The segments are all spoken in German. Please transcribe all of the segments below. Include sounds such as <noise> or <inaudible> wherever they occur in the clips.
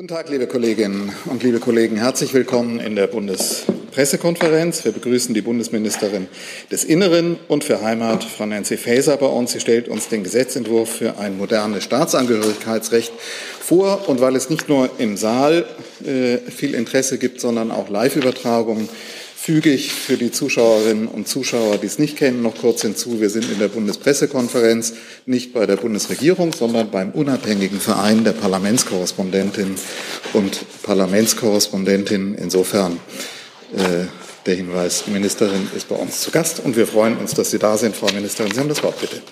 Guten Tag, liebe Kolleginnen und liebe Kollegen. Herzlich willkommen in der Bundespressekonferenz. Wir begrüßen die Bundesministerin des Inneren und für Heimat, Frau Nancy Faeser, bei uns. Sie stellt uns den Gesetzentwurf für ein modernes Staatsangehörigkeitsrecht vor. Und weil es nicht nur im Saal äh, viel Interesse gibt, sondern auch Live-Übertragungen, füge ich für die Zuschauerinnen und Zuschauer, die es nicht kennen, noch kurz hinzu. Wir sind in der Bundespressekonferenz, nicht bei der Bundesregierung, sondern beim unabhängigen Verein der Parlamentskorrespondentinnen und Parlamentskorrespondentinnen. Insofern äh, der Hinweis, die Ministerin ist bei uns zu Gast und wir freuen uns, dass Sie da sind. Frau Ministerin, Sie haben das Wort, bitte.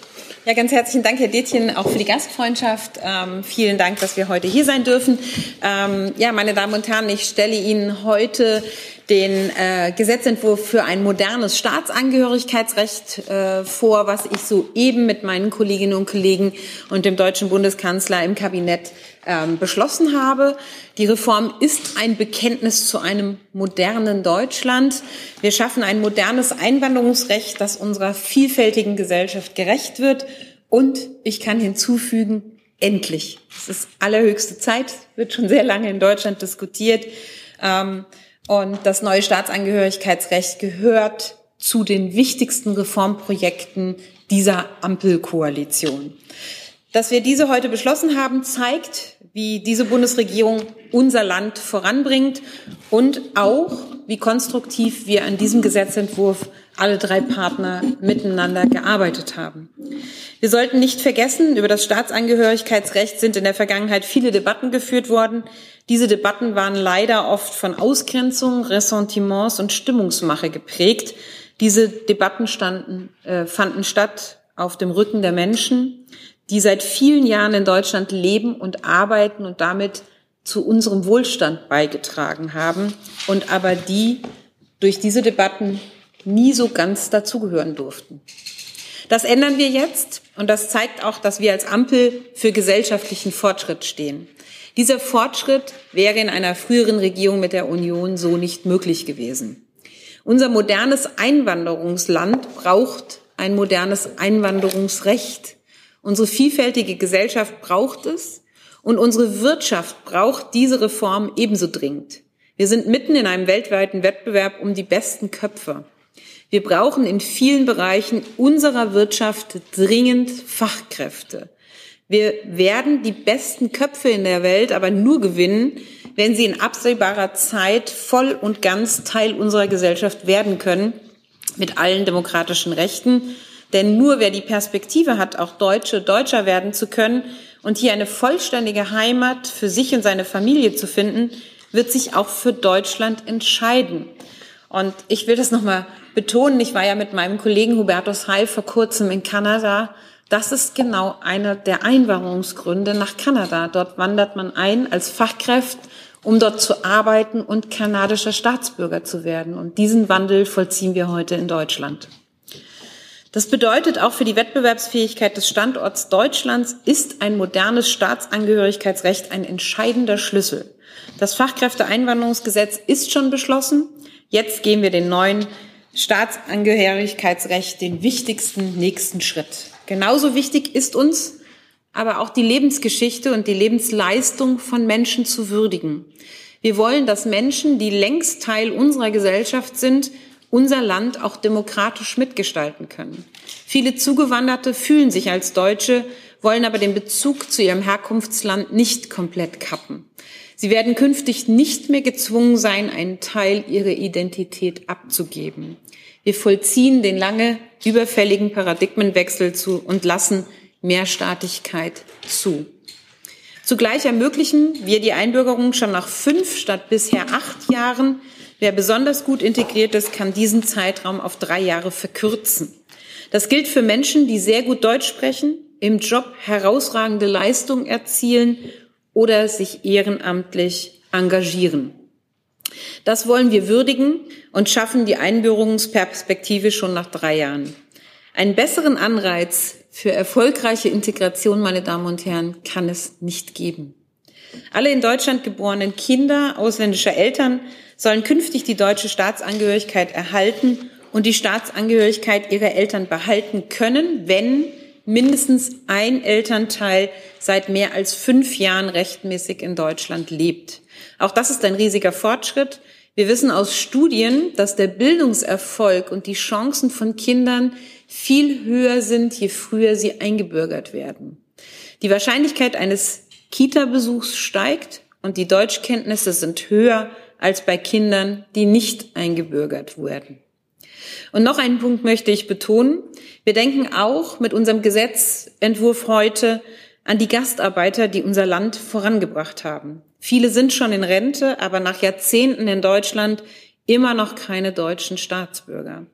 Ja, ganz herzlichen Dank, Herr Detjen, auch für die Gastfreundschaft. Ähm, vielen Dank, dass wir heute hier sein dürfen. Ähm, ja, meine Damen und Herren, ich stelle Ihnen heute den äh, Gesetzentwurf für ein modernes Staatsangehörigkeitsrecht äh, vor, was ich soeben mit meinen Kolleginnen und Kollegen und dem deutschen Bundeskanzler im Kabinett ähm, beschlossen habe. Die Reform ist ein Bekenntnis zu einem modernen Deutschland. Wir schaffen ein modernes Einwanderungsrecht, das unserer vielfältigen Gesellschaft gerecht wird. Und ich kann hinzufügen, endlich. Es ist allerhöchste Zeit, wird schon sehr lange in Deutschland diskutiert. Ähm, und das neue Staatsangehörigkeitsrecht gehört zu den wichtigsten Reformprojekten dieser Ampelkoalition. Dass wir diese heute beschlossen haben, zeigt, wie diese Bundesregierung unser Land voranbringt und auch, wie konstruktiv wir an diesem Gesetzentwurf alle drei Partner miteinander gearbeitet haben. Wir sollten nicht vergessen, über das Staatsangehörigkeitsrecht sind in der Vergangenheit viele Debatten geführt worden. Diese Debatten waren leider oft von Ausgrenzung, Ressentiments und Stimmungsmache geprägt. Diese Debatten standen, äh, fanden statt auf dem Rücken der Menschen, die seit vielen Jahren in Deutschland leben und arbeiten und damit zu unserem Wohlstand beigetragen haben und aber die durch diese Debatten nie so ganz dazugehören durften. Das ändern wir jetzt und das zeigt auch, dass wir als Ampel für gesellschaftlichen Fortschritt stehen. Dieser Fortschritt wäre in einer früheren Regierung mit der Union so nicht möglich gewesen. Unser modernes Einwanderungsland braucht ein modernes Einwanderungsrecht. Unsere vielfältige Gesellschaft braucht es und unsere Wirtschaft braucht diese Reform ebenso dringend. Wir sind mitten in einem weltweiten Wettbewerb um die besten Köpfe. Wir brauchen in vielen Bereichen unserer Wirtschaft dringend Fachkräfte. Wir werden die besten Köpfe in der Welt aber nur gewinnen, wenn sie in absehbarer Zeit voll und ganz Teil unserer Gesellschaft werden können, mit allen demokratischen Rechten. Denn nur wer die Perspektive hat, auch Deutsche Deutscher werden zu können und hier eine vollständige Heimat für sich und seine Familie zu finden, wird sich auch für Deutschland entscheiden. Und ich will das nochmal betonen. Ich war ja mit meinem Kollegen Hubertus Heil vor kurzem in Kanada das ist genau einer der Einwanderungsgründe nach Kanada. Dort wandert man ein als Fachkraft, um dort zu arbeiten und kanadischer Staatsbürger zu werden. Und diesen Wandel vollziehen wir heute in Deutschland. Das bedeutet auch für die Wettbewerbsfähigkeit des Standorts Deutschlands ist ein modernes Staatsangehörigkeitsrecht ein entscheidender Schlüssel. Das Fachkräfteeinwanderungsgesetz ist schon beschlossen. Jetzt gehen wir den neuen Staatsangehörigkeitsrecht den wichtigsten nächsten Schritt. Genauso wichtig ist uns aber auch die Lebensgeschichte und die Lebensleistung von Menschen zu würdigen. Wir wollen, dass Menschen, die längst Teil unserer Gesellschaft sind, unser Land auch demokratisch mitgestalten können. Viele Zugewanderte fühlen sich als Deutsche, wollen aber den Bezug zu ihrem Herkunftsland nicht komplett kappen. Sie werden künftig nicht mehr gezwungen sein, einen Teil ihrer Identität abzugeben. Wir vollziehen den lange überfälligen Paradigmenwechsel zu und lassen Mehrstaatigkeit zu. Zugleich ermöglichen wir die Einbürgerung schon nach fünf statt bisher acht Jahren. Wer besonders gut integriert ist, kann diesen Zeitraum auf drei Jahre verkürzen. Das gilt für Menschen, die sehr gut Deutsch sprechen, im Job herausragende Leistungen erzielen oder sich ehrenamtlich engagieren. Das wollen wir würdigen und schaffen die Einbürgerungsperspektive schon nach drei Jahren. Einen besseren Anreiz für erfolgreiche Integration, meine Damen und Herren, kann es nicht geben. Alle in Deutschland geborenen Kinder ausländischer Eltern sollen künftig die deutsche Staatsangehörigkeit erhalten und die Staatsangehörigkeit ihrer Eltern behalten können, wenn mindestens ein Elternteil seit mehr als fünf Jahren rechtmäßig in Deutschland lebt. Auch das ist ein riesiger Fortschritt. Wir wissen aus Studien, dass der Bildungserfolg und die Chancen von Kindern viel höher sind, je früher sie eingebürgert werden. Die Wahrscheinlichkeit eines Kita-Besuchs steigt und die Deutschkenntnisse sind höher als bei Kindern, die nicht eingebürgert werden. Und noch einen Punkt möchte ich betonen. Wir denken auch mit unserem Gesetzentwurf heute an die Gastarbeiter, die unser Land vorangebracht haben. Viele sind schon in Rente, aber nach Jahrzehnten in Deutschland immer noch keine deutschen Staatsbürger.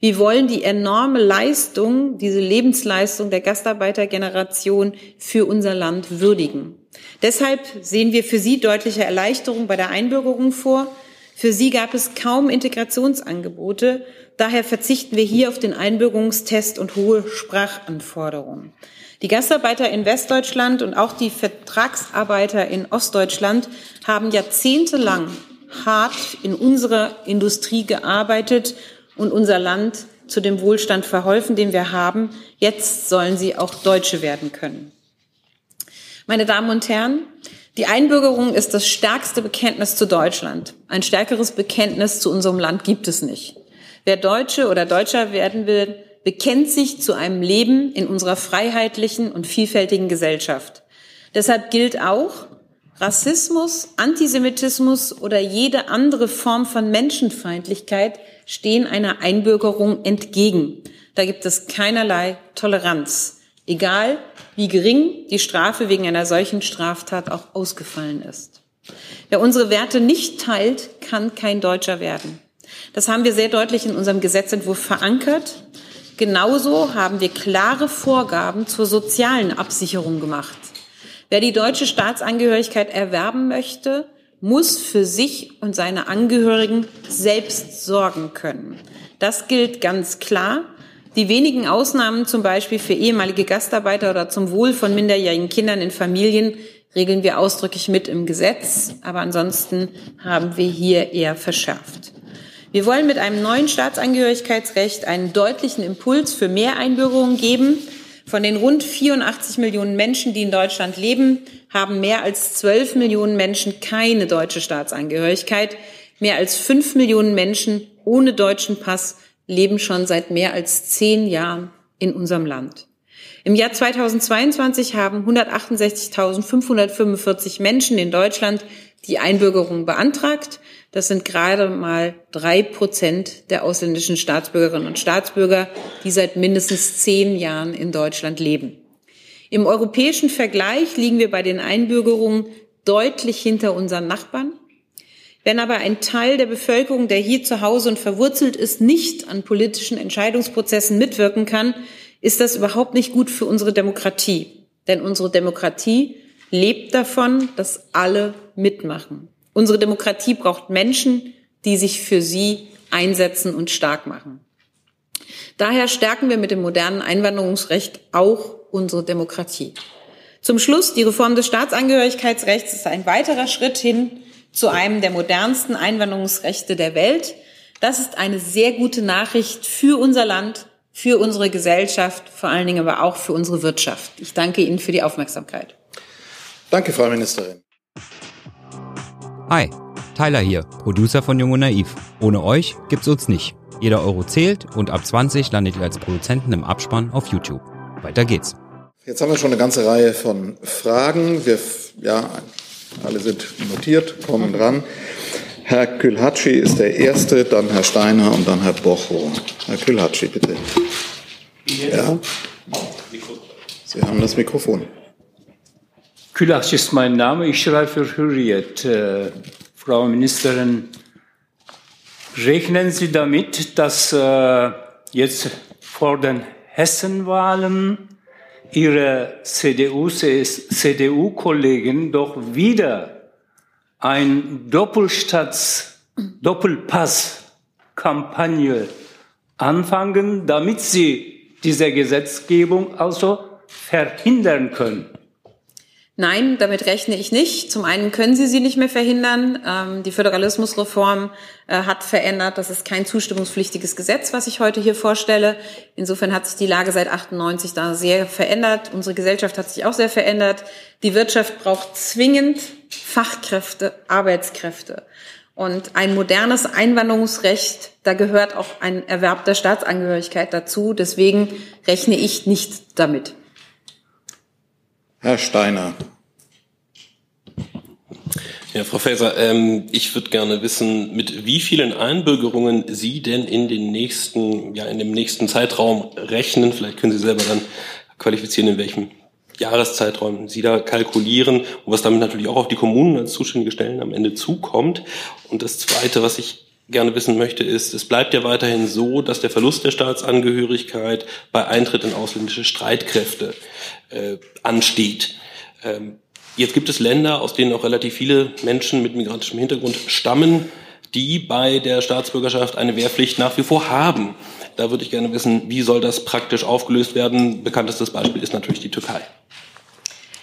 Wir wollen die enorme Leistung, diese Lebensleistung der Gastarbeitergeneration für unser Land würdigen. Deshalb sehen wir für Sie deutliche Erleichterung bei der Einbürgerung vor. Für Sie gab es kaum Integrationsangebote. Daher verzichten wir hier auf den Einbürgerungstest und hohe Sprachanforderungen. Die Gastarbeiter in Westdeutschland und auch die Vertragsarbeiter in Ostdeutschland haben jahrzehntelang hart in unserer Industrie gearbeitet und unser Land zu dem Wohlstand verholfen, den wir haben. Jetzt sollen sie auch Deutsche werden können. Meine Damen und Herren, die Einbürgerung ist das stärkste Bekenntnis zu Deutschland. Ein stärkeres Bekenntnis zu unserem Land gibt es nicht. Wer Deutsche oder Deutscher werden will, bekennt sich zu einem Leben in unserer freiheitlichen und vielfältigen Gesellschaft. Deshalb gilt auch, Rassismus, Antisemitismus oder jede andere Form von Menschenfeindlichkeit stehen einer Einbürgerung entgegen. Da gibt es keinerlei Toleranz, egal wie gering die Strafe wegen einer solchen Straftat auch ausgefallen ist. Wer unsere Werte nicht teilt, kann kein Deutscher werden. Das haben wir sehr deutlich in unserem Gesetzentwurf verankert. Genauso haben wir klare Vorgaben zur sozialen Absicherung gemacht. Wer die deutsche Staatsangehörigkeit erwerben möchte, muss für sich und seine Angehörigen selbst sorgen können. Das gilt ganz klar. Die wenigen Ausnahmen zum Beispiel für ehemalige Gastarbeiter oder zum Wohl von minderjährigen Kindern in Familien regeln wir ausdrücklich mit im Gesetz, aber ansonsten haben wir hier eher verschärft. Wir wollen mit einem neuen Staatsangehörigkeitsrecht einen deutlichen Impuls für mehr Einbürgerungen geben. Von den rund 84 Millionen Menschen, die in Deutschland leben, haben mehr als 12 Millionen Menschen keine deutsche Staatsangehörigkeit. Mehr als 5 Millionen Menschen ohne deutschen Pass leben schon seit mehr als zehn Jahren in unserem Land. Im Jahr 2022 haben 168.545 Menschen in Deutschland die Einbürgerung beantragt. Das sind gerade mal drei Prozent der ausländischen Staatsbürgerinnen und Staatsbürger, die seit mindestens zehn Jahren in Deutschland leben. Im europäischen Vergleich liegen wir bei den Einbürgerungen deutlich hinter unseren Nachbarn. Wenn aber ein Teil der Bevölkerung, der hier zu Hause und verwurzelt ist, nicht an politischen Entscheidungsprozessen mitwirken kann, ist das überhaupt nicht gut für unsere Demokratie. Denn unsere Demokratie lebt davon, dass alle mitmachen. Unsere Demokratie braucht Menschen, die sich für sie einsetzen und stark machen. Daher stärken wir mit dem modernen Einwanderungsrecht auch unsere Demokratie. Zum Schluss, die Reform des Staatsangehörigkeitsrechts ist ein weiterer Schritt hin zu einem der modernsten Einwanderungsrechte der Welt. Das ist eine sehr gute Nachricht für unser Land, für unsere Gesellschaft, vor allen Dingen aber auch für unsere Wirtschaft. Ich danke Ihnen für die Aufmerksamkeit. Danke, Frau Ministerin. Hi, Tyler hier, Producer von Jung und Naiv. Ohne euch gibt's uns nicht. Jeder Euro zählt und ab 20 landet ihr als Produzenten im Abspann auf YouTube. Weiter geht's. Jetzt haben wir schon eine ganze Reihe von Fragen. Wir, ja, alle sind notiert, kommen dran. Herr Külhatschi ist der Erste, dann Herr Steiner und dann Herr Bocho. Herr Külhatschi, bitte. Ja. Sie haben das Mikrofon. Külach ist mein Name. Ich schreibe für Hürriyet. Äh, Frau Ministerin, rechnen Sie damit, dass äh, jetzt vor den Hessenwahlen Ihre CDU-Kollegen doch wieder ein Doppelstaats, Doppelpass-Kampagne anfangen, damit Sie diese Gesetzgebung also verhindern können? Nein, damit rechne ich nicht. Zum einen können Sie sie nicht mehr verhindern. Ähm, die Föderalismusreform äh, hat verändert. Das ist kein zustimmungspflichtiges Gesetz, was ich heute hier vorstelle. Insofern hat sich die Lage seit 98 da sehr verändert. Unsere Gesellschaft hat sich auch sehr verändert. Die Wirtschaft braucht zwingend Fachkräfte, Arbeitskräfte. Und ein modernes Einwanderungsrecht, da gehört auch ein Erwerb der Staatsangehörigkeit dazu. Deswegen rechne ich nicht damit. Herr Steiner. Ja, Frau Faeser, ähm, ich würde gerne wissen, mit wie vielen Einbürgerungen Sie denn in den nächsten, ja, in dem nächsten Zeitraum rechnen. Vielleicht können Sie selber dann qualifizieren, in welchem Jahreszeitraum Sie da kalkulieren und was damit natürlich auch auf die Kommunen als zuständige Stellen am Ende zukommt. Und das Zweite, was ich gerne wissen möchte, ist, es bleibt ja weiterhin so, dass der Verlust der Staatsangehörigkeit bei Eintritt in ausländische Streitkräfte äh, ansteht. Ähm, jetzt gibt es Länder, aus denen auch relativ viele Menschen mit migrantischem Hintergrund stammen, die bei der Staatsbürgerschaft eine Wehrpflicht nach wie vor haben. Da würde ich gerne wissen, wie soll das praktisch aufgelöst werden? Bekanntestes Beispiel ist natürlich die Türkei.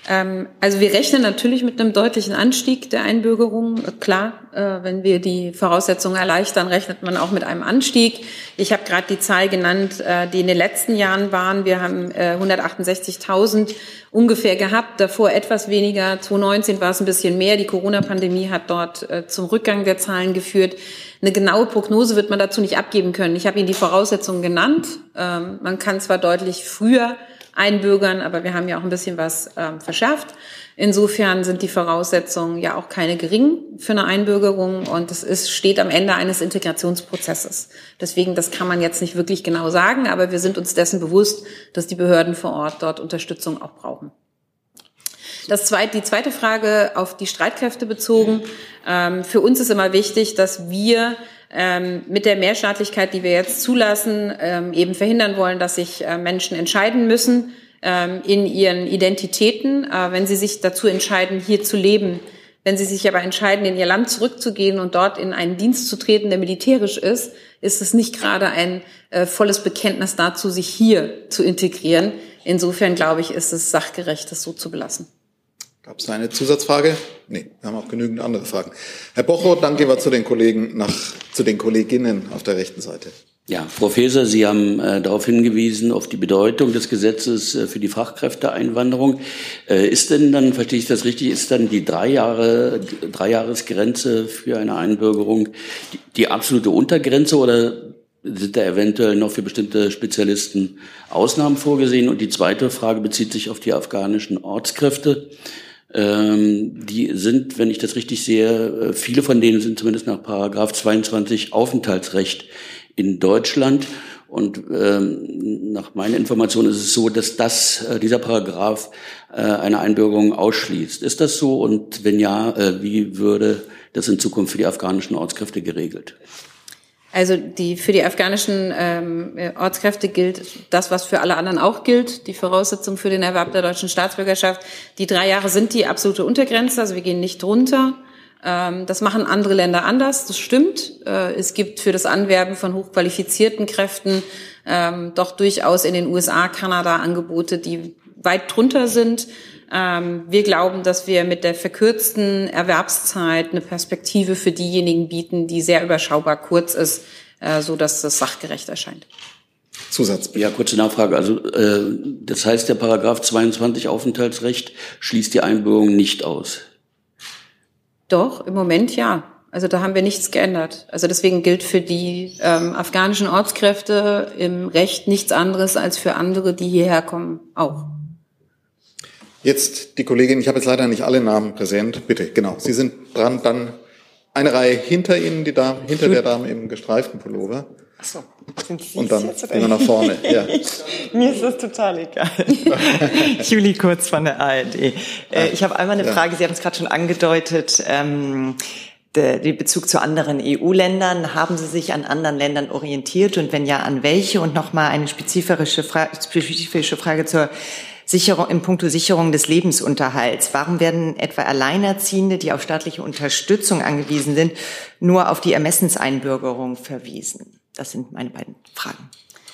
Ähm, also wir rechnen natürlich mit einem deutlichen Anstieg der Einbürgerung. Klar, äh, wenn wir die Voraussetzungen erleichtern, rechnet man auch mit einem Anstieg. Ich habe gerade die Zahl genannt, äh, die in den letzten Jahren waren. Wir haben 168.000 äh, ungefähr gehabt, davor etwas weniger. 2019 war es ein bisschen mehr. Die Corona-Pandemie hat dort zum Rückgang der Zahlen geführt. Eine genaue Prognose wird man dazu nicht abgeben können. Ich habe Ihnen die Voraussetzungen genannt. Ähm, man kann zwar deutlich früher einbürgern, aber wir haben ja auch ein bisschen was ähm, verschärft. Insofern sind die Voraussetzungen ja auch keine geringen für eine Einbürgerung und es ist, steht am Ende eines Integrationsprozesses. Deswegen, das kann man jetzt nicht wirklich genau sagen, aber wir sind uns dessen bewusst, dass die Behörden vor Ort dort Unterstützung auch brauchen. Das zweite, die zweite Frage auf die Streitkräfte bezogen. Ähm, für uns ist immer wichtig, dass wir ähm, mit der Mehrstaatlichkeit, die wir jetzt zulassen, ähm, eben verhindern wollen, dass sich äh, Menschen entscheiden müssen ähm, in ihren Identitäten, äh, wenn sie sich dazu entscheiden, hier zu leben. Wenn sie sich aber entscheiden, in ihr Land zurückzugehen und dort in einen Dienst zu treten, der militärisch ist, ist es nicht gerade ein äh, volles Bekenntnis dazu, sich hier zu integrieren. Insofern glaube ich, ist es sachgerecht, das so zu belassen. Gab es eine Zusatzfrage? Nee, wir haben auch genügend andere Fragen. Herr Bocho, dann gehen wir zu den Kollegen nach, zu den Kolleginnen auf der rechten Seite. Ja, Frau Faeser, Sie haben äh, darauf hingewiesen, auf die Bedeutung des Gesetzes äh, für die Fachkräfteeinwanderung. Äh, ist denn dann, verstehe ich das richtig, ist dann die drei Jahre, Dreijahresgrenze für eine Einbürgerung die, die absolute Untergrenze oder sind da eventuell noch für bestimmte Spezialisten Ausnahmen vorgesehen? Und die zweite Frage bezieht sich auf die afghanischen Ortskräfte. Ähm, die sind, wenn ich das richtig sehe, äh, viele von denen sind zumindest nach Paragraph 22 Aufenthaltsrecht in Deutschland. Und ähm, nach meiner Information ist es so, dass das, äh, dieser Paragraph äh, eine Einbürgerung ausschließt. Ist das so? Und wenn ja, äh, wie würde das in Zukunft für die afghanischen Ortskräfte geregelt? Also die für die afghanischen ähm, Ortskräfte gilt das, was für alle anderen auch gilt, die Voraussetzung für den Erwerb der deutschen Staatsbürgerschaft. Die drei Jahre sind die absolute Untergrenze, also wir gehen nicht drunter. Ähm, das machen andere Länder anders, das stimmt. Äh, es gibt für das Anwerben von hochqualifizierten Kräften ähm, doch durchaus in den USA, Kanada Angebote, die weit drunter sind. Ähm, wir glauben, dass wir mit der verkürzten Erwerbszeit eine Perspektive für diejenigen bieten, die sehr überschaubar kurz ist, äh, so dass das sachgerecht erscheint. Zusatz. Ja, kurze Nachfrage. Also äh, das heißt, der Paragraph 22 Aufenthaltsrecht schließt die Einbürgerung nicht aus. Doch, im Moment ja. Also da haben wir nichts geändert. Also deswegen gilt für die ähm, afghanischen Ortskräfte im Recht nichts anderes als für andere, die hierher kommen, auch. Jetzt die Kollegin, ich habe jetzt leider nicht alle Namen präsent. Bitte, genau. Sie sind dran, dann eine Reihe hinter Ihnen, die Dame, hinter der Dame im gestreiften Pullover. Ach so. Sind Sie Und dann wir nach vorne. Ja. <laughs> Mir ist das total egal. <laughs> Julie Kurz von der ARD. Äh, ich habe einmal eine ja. Frage, Sie haben es gerade schon angedeutet. Ähm, der Bezug zu anderen EU-Ländern. Haben Sie sich an anderen Ländern orientiert und wenn ja, an welche? Und nochmal eine spezifische, Fra spezifische Frage zur Sicherung, im Punkto Sicherung des Lebensunterhalts. Warum werden etwa Alleinerziehende, die auf staatliche Unterstützung angewiesen sind, nur auf die Ermessenseinbürgerung verwiesen? Das sind meine beiden Fragen.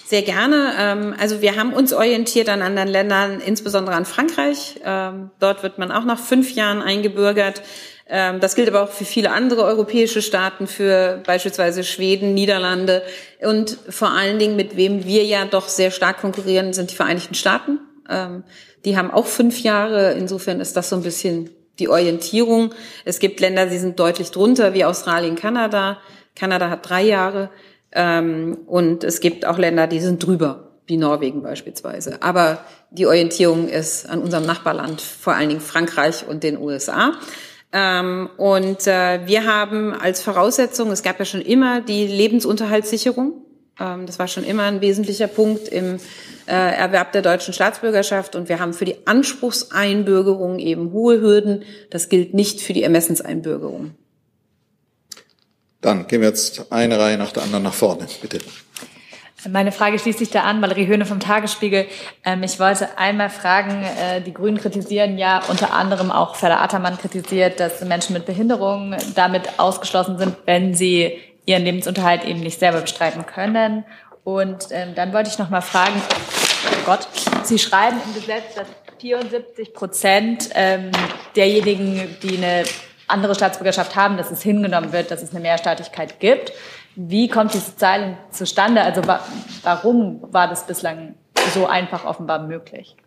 Sehr gerne. Ähm, also wir haben uns orientiert an anderen Ländern, insbesondere an Frankreich. Ähm, dort wird man auch nach fünf Jahren eingebürgert. Ähm, das gilt aber auch für viele andere europäische Staaten, für beispielsweise Schweden, Niederlande und vor allen Dingen, mit wem wir ja doch sehr stark konkurrieren, sind die Vereinigten Staaten. Die haben auch fünf Jahre. Insofern ist das so ein bisschen die Orientierung. Es gibt Länder, die sind deutlich drunter, wie Australien, Kanada. Kanada hat drei Jahre. Ähm, und es gibt auch Länder, die sind drüber, wie Norwegen beispielsweise. Aber die Orientierung ist an unserem Nachbarland, vor allen Dingen Frankreich und den USA. Ähm, und äh, wir haben als Voraussetzung, es gab ja schon immer die Lebensunterhaltssicherung. Ähm, das war schon immer ein wesentlicher Punkt im äh, Erwerb der deutschen Staatsbürgerschaft. Und wir haben für die Anspruchseinbürgerung eben hohe Hürden. Das gilt nicht für die Ermessenseinbürgerung. Dann gehen wir jetzt eine Reihe nach der anderen nach vorne, bitte. Meine Frage schließt sich da an, Valerie Höhne vom Tagesspiegel. Ähm, ich wollte einmal fragen, äh, die Grünen kritisieren ja unter anderem auch Ferda Attermann kritisiert, dass Menschen mit Behinderungen damit ausgeschlossen sind, wenn sie ihren Lebensunterhalt eben nicht selber bestreiten können. Und ähm, dann wollte ich noch mal fragen, oh Gott, Sie schreiben im Gesetz, dass 74 Prozent ähm, derjenigen, die eine andere Staatsbürgerschaft haben, dass es hingenommen wird, dass es eine Mehrstaatlichkeit gibt. Wie kommt diese Zahl zustande? Also wa warum war das bislang so einfach offenbar möglich?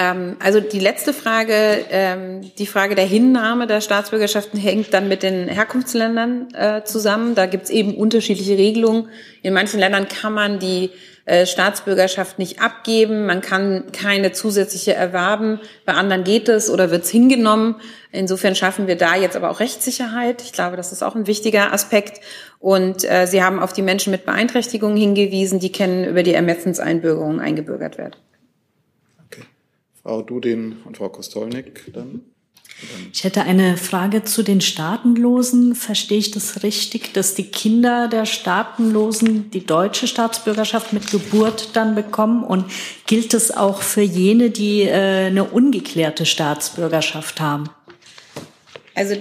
Ähm, also die letzte Frage, ähm, die Frage der Hinnahme der Staatsbürgerschaften hängt dann mit den Herkunftsländern äh, zusammen. Da gibt es eben unterschiedliche Regelungen. In manchen Ländern kann man die äh, Staatsbürgerschaft nicht abgeben, man kann keine zusätzliche erwerben, bei anderen geht es oder wird es hingenommen. Insofern schaffen wir da jetzt aber auch Rechtssicherheit. Ich glaube, das ist auch ein wichtiger Aspekt. Und äh, Sie haben auf die Menschen mit Beeinträchtigungen hingewiesen, die können über die Ermessenseinbürgerung eingebürgert werden. Frau Dudin und Frau Kostolnik dann. Ich hätte eine Frage zu den Staatenlosen. Verstehe ich das richtig, dass die Kinder der Staatenlosen die deutsche Staatsbürgerschaft mit Geburt dann bekommen? Und gilt es auch für jene, die äh, eine ungeklärte Staatsbürgerschaft haben? Also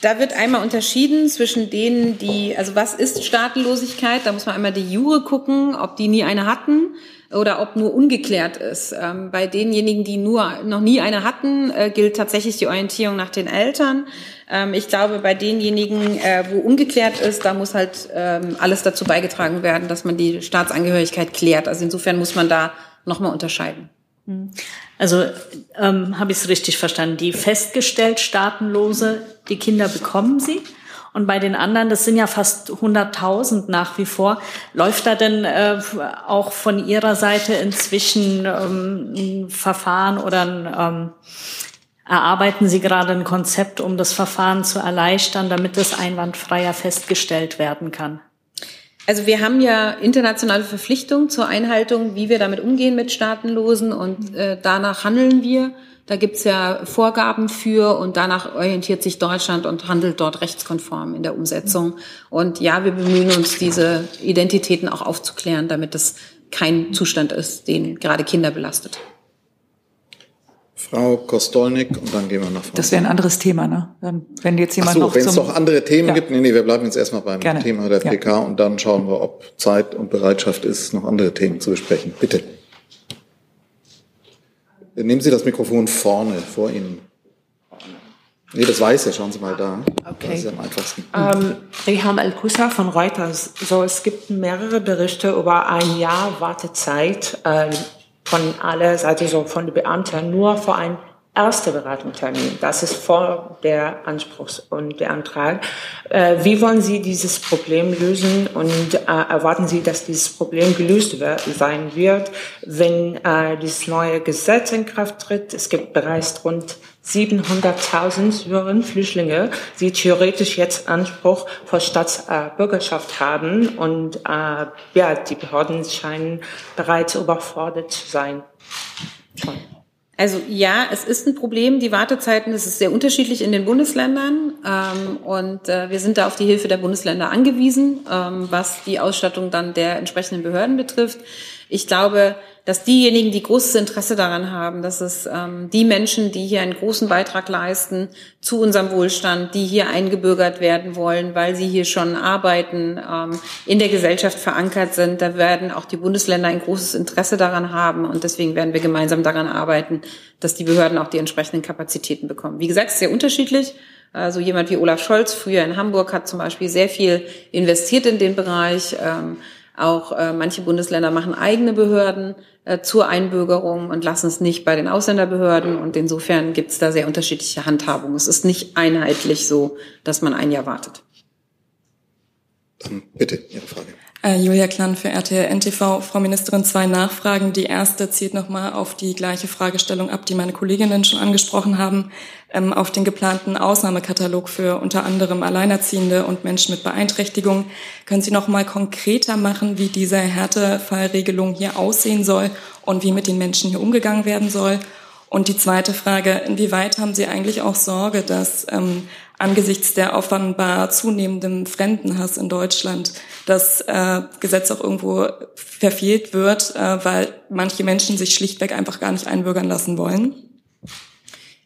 da wird einmal unterschieden zwischen denen, die, also was ist Staatenlosigkeit? Da muss man einmal die Jure gucken, ob die nie eine hatten oder ob nur ungeklärt ist. Ähm, bei denjenigen, die nur noch nie eine hatten, äh, gilt tatsächlich die Orientierung nach den Eltern. Ähm, ich glaube, bei denjenigen, äh, wo ungeklärt ist, da muss halt ähm, alles dazu beigetragen werden, dass man die Staatsangehörigkeit klärt. Also insofern muss man da nochmal unterscheiden. Also ähm, habe ich es richtig verstanden? Die festgestellt Staatenlose, die Kinder bekommen sie? Und bei den anderen, das sind ja fast 100.000 nach wie vor, läuft da denn äh, auch von Ihrer Seite inzwischen ähm, ein Verfahren oder ein, ähm, erarbeiten Sie gerade ein Konzept, um das Verfahren zu erleichtern, damit es einwandfreier festgestellt werden kann? Also wir haben ja internationale Verpflichtungen zur Einhaltung, wie wir damit umgehen mit Staatenlosen und äh, danach handeln wir. Da gibt's ja Vorgaben für und danach orientiert sich Deutschland und handelt dort rechtskonform in der Umsetzung. Und ja, wir bemühen uns, diese Identitäten auch aufzuklären, damit es kein Zustand ist, den gerade Kinder belastet. Frau Kostolnik und dann gehen wir nach vorne. Das wäre ein anderes Thema, ne? Dann, wenn jetzt jemand Ach so, noch wenn es noch andere Themen ja. gibt, nee, nee, wir bleiben jetzt erstmal beim Gerne. Thema der PK ja. und dann schauen wir, ob Zeit und Bereitschaft ist, noch andere Themen zu besprechen. Bitte. Nehmen Sie das Mikrofon vorne vor Ihnen. Nee, das Weiße, schauen Sie mal da. Okay. Das ist am einfachsten. Ähm, Reham El-Kusa von Reuters. So, es gibt mehrere Berichte über ein Jahr Wartezeit äh, von aller Seite, so von den Beamten, nur vor ein erster Beratungstermin. Das ist vor der Anspruchs- und der Antrag. Äh, wie wollen Sie dieses Problem lösen und äh, erwarten Sie, dass dieses Problem gelöst wird, sein wird, wenn äh, dieses neue Gesetz in Kraft tritt? Es gibt bereits rund 700.000 Syrien Flüchtlinge, die theoretisch jetzt Anspruch vor Staatsbürgerschaft haben und äh, ja, die Behörden scheinen bereits überfordert zu sein. Also ja, es ist ein Problem. Die Wartezeiten, das ist sehr unterschiedlich in den Bundesländern. Ähm, und äh, wir sind da auf die Hilfe der Bundesländer angewiesen, ähm, was die Ausstattung dann der entsprechenden Behörden betrifft. Ich glaube, dass diejenigen, die großes Interesse daran haben, dass es ähm, die Menschen, die hier einen großen Beitrag leisten zu unserem Wohlstand, die hier eingebürgert werden wollen, weil sie hier schon arbeiten, ähm, in der Gesellschaft verankert sind, da werden auch die Bundesländer ein großes Interesse daran haben und deswegen werden wir gemeinsam daran arbeiten, dass die Behörden auch die entsprechenden Kapazitäten bekommen. Wie gesagt, sehr unterschiedlich. Also jemand wie Olaf Scholz früher in Hamburg hat zum Beispiel sehr viel investiert in den Bereich. Ähm, auch äh, manche Bundesländer machen eigene Behörden äh, zur Einbürgerung und lassen es nicht bei den Ausländerbehörden. Und insofern gibt es da sehr unterschiedliche Handhabungen. Es ist nicht einheitlich so, dass man ein Jahr wartet. Dann bitte Ihre Frage. Äh, Julia Klan für RTL NTV. Frau Ministerin, zwei Nachfragen. Die erste zielt nochmal auf die gleiche Fragestellung ab, die meine Kolleginnen schon angesprochen haben, ähm, auf den geplanten Ausnahmekatalog für unter anderem Alleinerziehende und Menschen mit Beeinträchtigung. Können Sie nochmal konkreter machen, wie diese Härtefallregelung hier aussehen soll und wie mit den Menschen hier umgegangen werden soll? Und die zweite Frage, inwieweit haben Sie eigentlich auch Sorge, dass ähm, angesichts der offenbar zunehmenden Fremdenhass in Deutschland das äh, Gesetz auch irgendwo verfehlt wird, äh, weil manche Menschen sich schlichtweg einfach gar nicht einbürgern lassen wollen?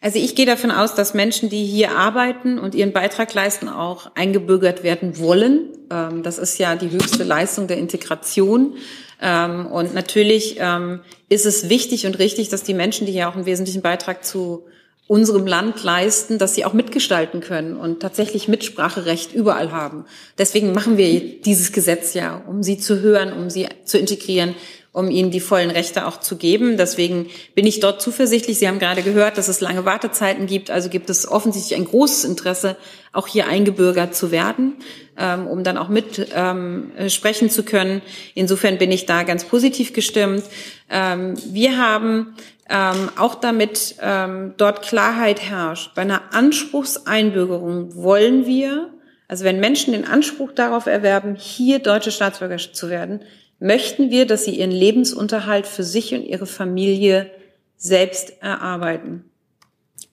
Also ich gehe davon aus, dass Menschen, die hier arbeiten und ihren Beitrag leisten, auch eingebürgert werden wollen. Ähm, das ist ja die höchste Leistung der Integration. Ähm, und natürlich ähm, ist es wichtig und richtig, dass die Menschen, die hier auch einen wesentlichen Beitrag zu unserem Land leisten, dass sie auch mitgestalten können und tatsächlich Mitspracherecht überall haben. Deswegen machen wir dieses Gesetz ja, um sie zu hören, um sie zu integrieren, um ihnen die vollen Rechte auch zu geben. Deswegen bin ich dort zuversichtlich. Sie haben gerade gehört, dass es lange Wartezeiten gibt. Also gibt es offensichtlich ein großes Interesse, auch hier eingebürgert zu werden, ähm, um dann auch mit ähm, sprechen zu können. Insofern bin ich da ganz positiv gestimmt. Ähm, wir haben ähm, auch damit ähm, dort Klarheit herrscht. Bei einer Anspruchseinbürgerung wollen wir, also wenn Menschen den Anspruch darauf erwerben, hier deutsche Staatsbürger zu werden, möchten wir, dass sie ihren Lebensunterhalt für sich und ihre Familie selbst erarbeiten.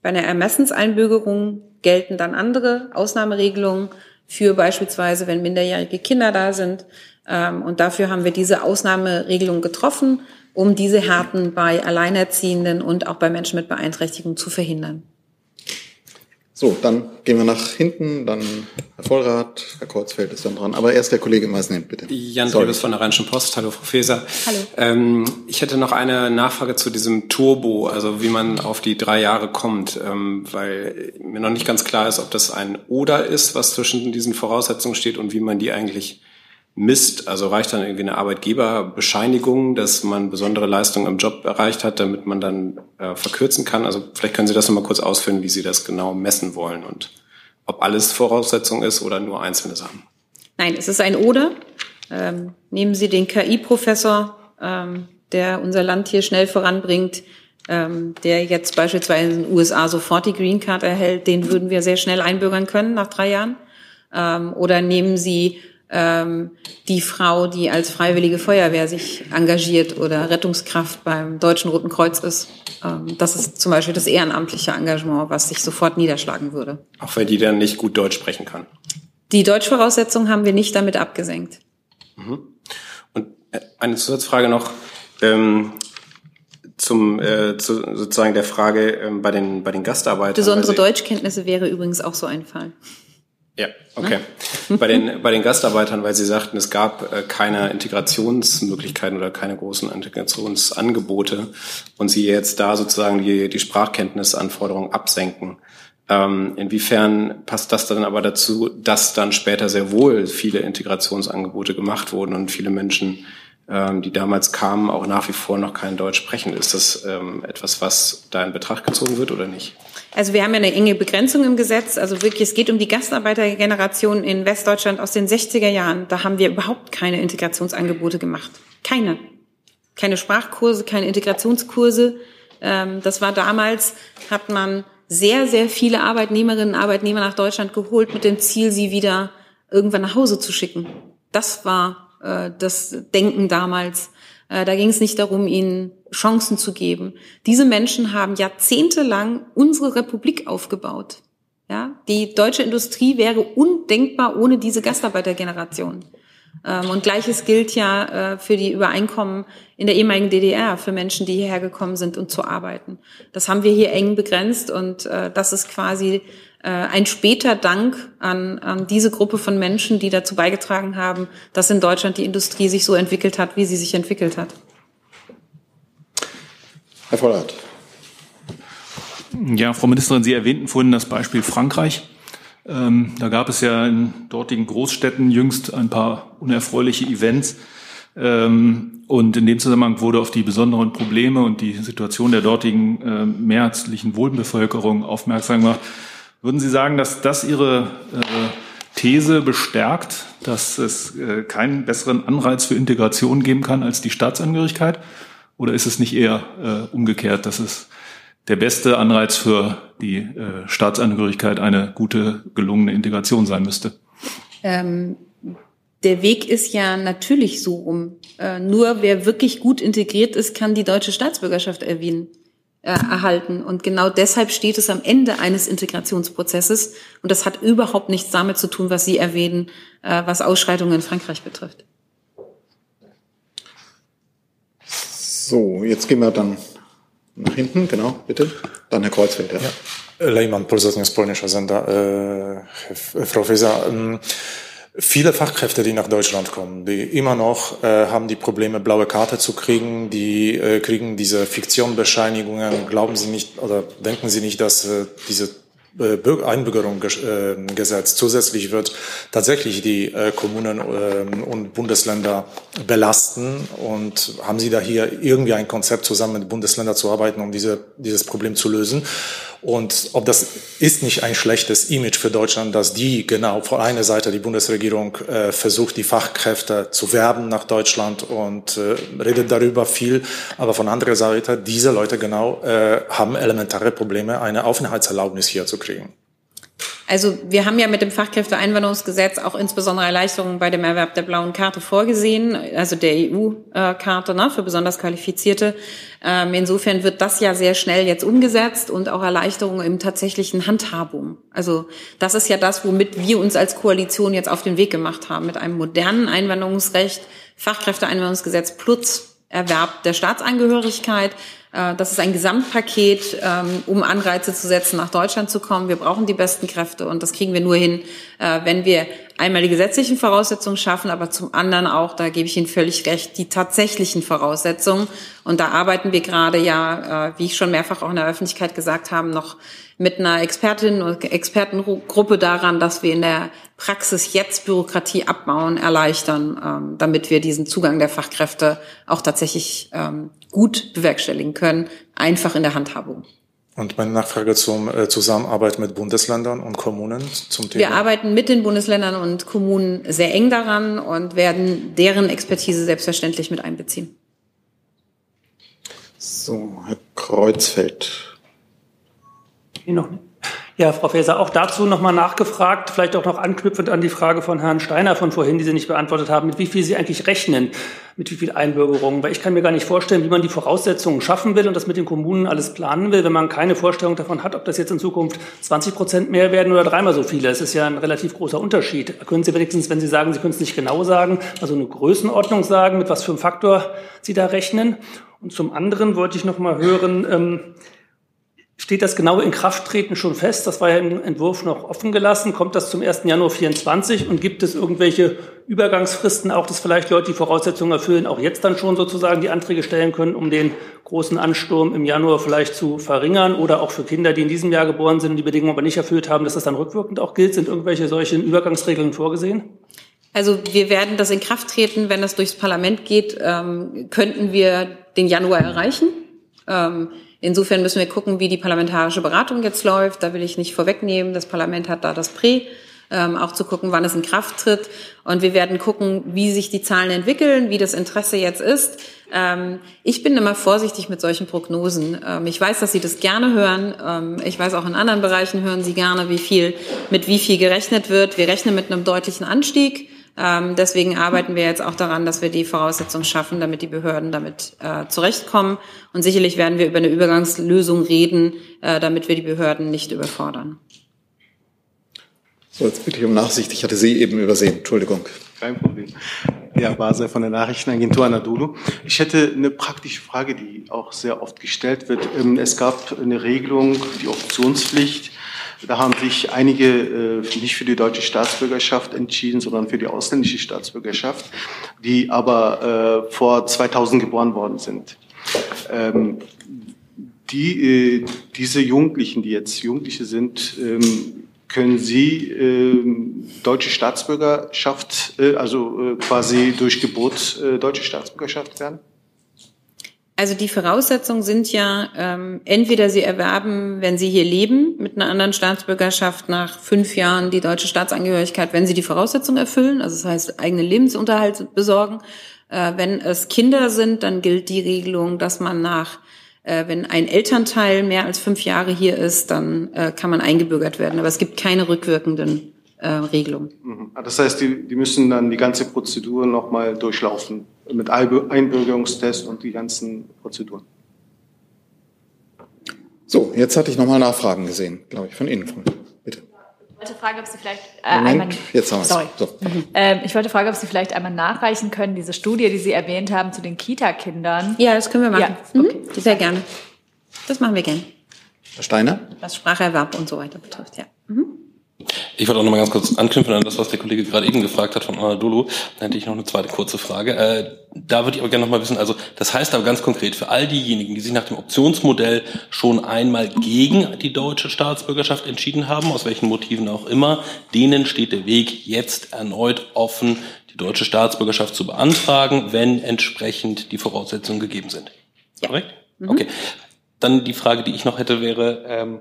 Bei einer Ermessenseinbürgerung gelten dann andere Ausnahmeregelungen für beispielsweise, wenn minderjährige Kinder da sind. Ähm, und dafür haben wir diese Ausnahmeregelung getroffen um diese Härten bei Alleinerziehenden und auch bei Menschen mit Beeinträchtigung zu verhindern. So, dann gehen wir nach hinten, dann Herr Vollrath, Herr Kurzfeld ist dann dran. Aber erst der Kollege Meisner, bitte. Jan Davis von der Rheinischen Post. Hallo, Frau Feser. Hallo. Ähm, ich hätte noch eine Nachfrage zu diesem Turbo, also wie man auf die drei Jahre kommt, ähm, weil mir noch nicht ganz klar ist, ob das ein Oder ist, was zwischen diesen Voraussetzungen steht und wie man die eigentlich misst. Also reicht dann irgendwie eine Arbeitgeberbescheinigung, dass man besondere Leistungen im Job erreicht hat, damit man dann äh, verkürzen kann. Also vielleicht können Sie das nochmal kurz ausführen, wie Sie das genau messen wollen und ob alles Voraussetzung ist oder nur einzelne Sachen. Nein, es ist ein Oder. Ähm, nehmen Sie den KI-Professor, ähm, der unser Land hier schnell voranbringt, ähm, der jetzt beispielsweise in den USA sofort die Green Card erhält, den würden wir sehr schnell einbürgern können nach drei Jahren. Ähm, oder nehmen Sie ähm, die Frau, die als freiwillige Feuerwehr sich engagiert oder Rettungskraft beim Deutschen Roten Kreuz ist. Ähm, das ist zum Beispiel das ehrenamtliche Engagement, was sich sofort niederschlagen würde. Auch wenn die dann nicht gut Deutsch sprechen kann. Die Deutschvoraussetzungen haben wir nicht damit abgesenkt. Mhm. Und äh, eine Zusatzfrage noch. Ähm, zum äh, zu, sozusagen der Frage ähm, bei den bei den Gastarbeitern. Besondere Deutschkenntnisse wäre übrigens auch so ein Fall. Ja, okay. bei, den, bei den Gastarbeitern, weil Sie sagten, es gab äh, keine Integrationsmöglichkeiten oder keine großen Integrationsangebote und Sie jetzt da sozusagen die, die Sprachkenntnisanforderungen absenken. Ähm, inwiefern passt das dann aber dazu, dass dann später sehr wohl viele Integrationsangebote gemacht wurden und viele Menschen, ähm, die damals kamen, auch nach wie vor noch kein Deutsch sprechen? Ist das ähm, etwas, was da in Betracht gezogen wird oder nicht? Also wir haben ja eine enge Begrenzung im Gesetz. Also wirklich, es geht um die Gastarbeitergeneration in Westdeutschland aus den 60er Jahren. Da haben wir überhaupt keine Integrationsangebote gemacht. Keine. Keine Sprachkurse, keine Integrationskurse. Ähm, das war damals, hat man sehr, sehr viele Arbeitnehmerinnen und Arbeitnehmer nach Deutschland geholt mit dem Ziel, sie wieder irgendwann nach Hause zu schicken. Das war äh, das Denken damals. Äh, da ging es nicht darum, ihnen Chancen zu geben. Diese Menschen haben jahrzehntelang unsere Republik aufgebaut. Ja, die deutsche Industrie wäre undenkbar ohne diese Gastarbeitergeneration. Ähm, und gleiches gilt ja äh, für die Übereinkommen in der ehemaligen DDR, für Menschen, die hierher gekommen sind und zu arbeiten. Das haben wir hier eng begrenzt und äh, das ist quasi ein später Dank an, an diese Gruppe von Menschen, die dazu beigetragen haben, dass in Deutschland die Industrie sich so entwickelt hat, wie sie sich entwickelt hat. Herr Vollert. Ja, Frau Ministerin, Sie erwähnten vorhin das Beispiel Frankreich. Ähm, da gab es ja in dortigen Großstädten jüngst ein paar unerfreuliche Events. Ähm, und in dem Zusammenhang wurde auf die besonderen Probleme und die Situation der dortigen äh, mehrheitlichen Wohnbevölkerung aufmerksam gemacht. Würden Sie sagen, dass das Ihre äh, These bestärkt, dass es äh, keinen besseren Anreiz für Integration geben kann als die Staatsangehörigkeit? Oder ist es nicht eher äh, umgekehrt, dass es der beste Anreiz für die äh, Staatsangehörigkeit eine gute, gelungene Integration sein müsste? Ähm, der Weg ist ja natürlich so rum. Äh, nur wer wirklich gut integriert ist, kann die deutsche Staatsbürgerschaft erwähnen, äh, erhalten. Und genau deshalb steht es am Ende eines Integrationsprozesses. Und das hat überhaupt nichts damit zu tun, was Sie erwähnen, äh, was Ausschreitungen in Frankreich betrifft. So, jetzt gehen wir dann nach hinten, genau, bitte. Dann Herr Kreuzfeld. Ja. ja. Lejman, polnischer Sender. Äh, Frau Feser, ähm, viele Fachkräfte, die nach Deutschland kommen, die immer noch äh, haben die Probleme, blaue Karte zu kriegen, die äh, kriegen diese Fiktionbescheinigungen. Glauben Sie nicht oder denken Sie nicht, dass äh, diese Einbürgerungsgesetz. Zusätzlich wird tatsächlich die äh, Kommunen ähm, und Bundesländer belasten. Und haben Sie da hier irgendwie ein Konzept zusammen mit Bundesländern zu arbeiten, um diese, dieses Problem zu lösen? Und ob das ist nicht ein schlechtes Image für Deutschland, dass die genau von einer Seite die Bundesregierung äh, versucht, die Fachkräfte zu werben nach Deutschland und äh, redet darüber viel, aber von anderer Seite diese Leute genau äh, haben elementare Probleme, eine Aufenthaltserlaubnis hier zu kriegen. Also wir haben ja mit dem Fachkräfteeinwanderungsgesetz auch insbesondere Erleichterungen bei dem Erwerb der blauen Karte vorgesehen, also der EU-Karte ne, für besonders Qualifizierte. Ähm, insofern wird das ja sehr schnell jetzt umgesetzt und auch Erleichterungen im tatsächlichen Handhabung. Also das ist ja das, womit wir uns als Koalition jetzt auf den Weg gemacht haben, mit einem modernen Einwanderungsrecht, Fachkräfteeinwanderungsgesetz plus Erwerb der Staatsangehörigkeit. Äh, das ist ein Gesamtpaket, ähm, um Anreize zu setzen, nach Deutschland zu kommen. Wir brauchen die besten Kräfte und das kriegen wir nur hin, äh, wenn wir einmal die gesetzlichen Voraussetzungen schaffen, aber zum anderen auch, da gebe ich Ihnen völlig recht, die tatsächlichen Voraussetzungen. Und da arbeiten wir gerade ja, äh, wie ich schon mehrfach auch in der Öffentlichkeit gesagt habe, noch mit einer Expertin und Expertengruppe daran, dass wir in der Praxis jetzt Bürokratie abbauen, erleichtern, ähm, damit wir diesen Zugang der Fachkräfte auch tatsächlich ähm, gut bewerkstelligen können, einfach in der Handhabung. Und meine Nachfrage zum äh, Zusammenarbeit mit Bundesländern und Kommunen zum Thema. Wir arbeiten mit den Bundesländern und Kommunen sehr eng daran und werden deren Expertise selbstverständlich mit einbeziehen. So, Herr Kreuzfeld. Noch nicht. Ja, Frau Faeser, auch dazu nochmal nachgefragt, vielleicht auch noch anknüpfend an die Frage von Herrn Steiner von vorhin, die Sie nicht beantwortet haben, mit wie viel Sie eigentlich rechnen, mit wie viel Einbürgerungen. Weil ich kann mir gar nicht vorstellen, wie man die Voraussetzungen schaffen will und das mit den Kommunen alles planen will, wenn man keine Vorstellung davon hat, ob das jetzt in Zukunft 20 Prozent mehr werden oder dreimal so viele. Es ist ja ein relativ großer Unterschied. Können Sie wenigstens, wenn Sie sagen, Sie können es nicht genau sagen, also eine Größenordnung sagen, mit was für einem Faktor Sie da rechnen? Und zum anderen wollte ich noch mal hören, ähm, Steht das genaue Inkrafttreten schon fest? Das war ja im Entwurf noch offen gelassen. Kommt das zum 1. Januar 24 und gibt es irgendwelche Übergangsfristen, auch dass vielleicht Leute, die Voraussetzungen erfüllen, auch jetzt dann schon sozusagen die Anträge stellen können, um den großen Ansturm im Januar vielleicht zu verringern oder auch für Kinder, die in diesem Jahr geboren sind und die Bedingungen aber nicht erfüllt haben, dass das dann rückwirkend auch gilt? Sind irgendwelche solchen Übergangsregeln vorgesehen? Also wir werden das in Kraft treten, wenn das durchs Parlament geht, ähm, könnten wir den Januar erreichen. Ähm, Insofern müssen wir gucken, wie die parlamentarische Beratung jetzt läuft. Da will ich nicht vorwegnehmen. Das Parlament hat da das Prä. Ähm, auch zu gucken, wann es in Kraft tritt. Und wir werden gucken, wie sich die Zahlen entwickeln, wie das Interesse jetzt ist. Ähm, ich bin immer vorsichtig mit solchen Prognosen. Ähm, ich weiß, dass Sie das gerne hören. Ähm, ich weiß auch in anderen Bereichen hören Sie gerne, wie viel, mit wie viel gerechnet wird. Wir rechnen mit einem deutlichen Anstieg. Ähm, deswegen arbeiten wir jetzt auch daran, dass wir die Voraussetzungen schaffen, damit die Behörden damit äh, zurechtkommen. Und sicherlich werden wir über eine Übergangslösung reden, äh, damit wir die Behörden nicht überfordern. So, jetzt bitte ich um Nachsicht. Ich hatte Sie eben übersehen. Entschuldigung. Kein Problem. Ja, Basel von der Nachrichtenagentur Anadolu. Ich hätte eine praktische Frage, die auch sehr oft gestellt wird. Ähm, es gab eine Regelung, die Optionspflicht. Da haben sich einige äh, nicht für die deutsche Staatsbürgerschaft entschieden, sondern für die ausländische Staatsbürgerschaft, die aber äh, vor 2000 geboren worden sind. Ähm, die, äh, diese Jugendlichen, die jetzt Jugendliche sind, ähm, können Sie äh, deutsche Staatsbürgerschaft, äh, also äh, quasi durch Geburt äh, deutsche Staatsbürgerschaft werden? Also die Voraussetzungen sind ja, ähm, entweder Sie erwerben, wenn Sie hier leben, mit einer anderen Staatsbürgerschaft nach fünf Jahren die deutsche Staatsangehörigkeit, wenn Sie die Voraussetzungen erfüllen, also das heißt eigene Lebensunterhalt besorgen. Äh, wenn es Kinder sind, dann gilt die Regelung, dass man nach äh, wenn ein Elternteil mehr als fünf Jahre hier ist, dann äh, kann man eingebürgert werden. Aber es gibt keine rückwirkenden äh, Regelungen. Mhm. Ah, das heißt, die, die müssen dann die ganze Prozedur nochmal durchlaufen mit Einbürgerungstest und die ganzen Prozeduren. So, jetzt hatte ich nochmal Nachfragen gesehen, glaube ich, von Ihnen, Freunde wollte fragen, ob Sie vielleicht äh, Moment, einmal, jetzt haben wir sorry. So. Mhm. Ähm, ich wollte fragen, ob Sie vielleicht einmal nachreichen können, diese Studie, die Sie erwähnt haben zu den Kita-Kindern. Ja, das können wir machen. Ja, okay. mhm. Sehr gerne. Das machen wir gerne. Herr Steiner? Was Spracherwerb und so weiter betrifft, ja. Mhm. Ich wollte auch noch mal ganz kurz anknüpfen an das, was der Kollege gerade eben gefragt hat von Anadolu. Dann hätte ich noch eine zweite kurze Frage. Äh, da würde ich aber gerne noch mal wissen, also das heißt aber ganz konkret, für all diejenigen, die sich nach dem Optionsmodell schon einmal gegen die deutsche Staatsbürgerschaft entschieden haben, aus welchen Motiven auch immer, denen steht der Weg jetzt erneut offen, die deutsche Staatsbürgerschaft zu beantragen, wenn entsprechend die Voraussetzungen gegeben sind. Ja. Korrekt? Mhm. Okay. Dann die Frage, die ich noch hätte, wäre, ähm,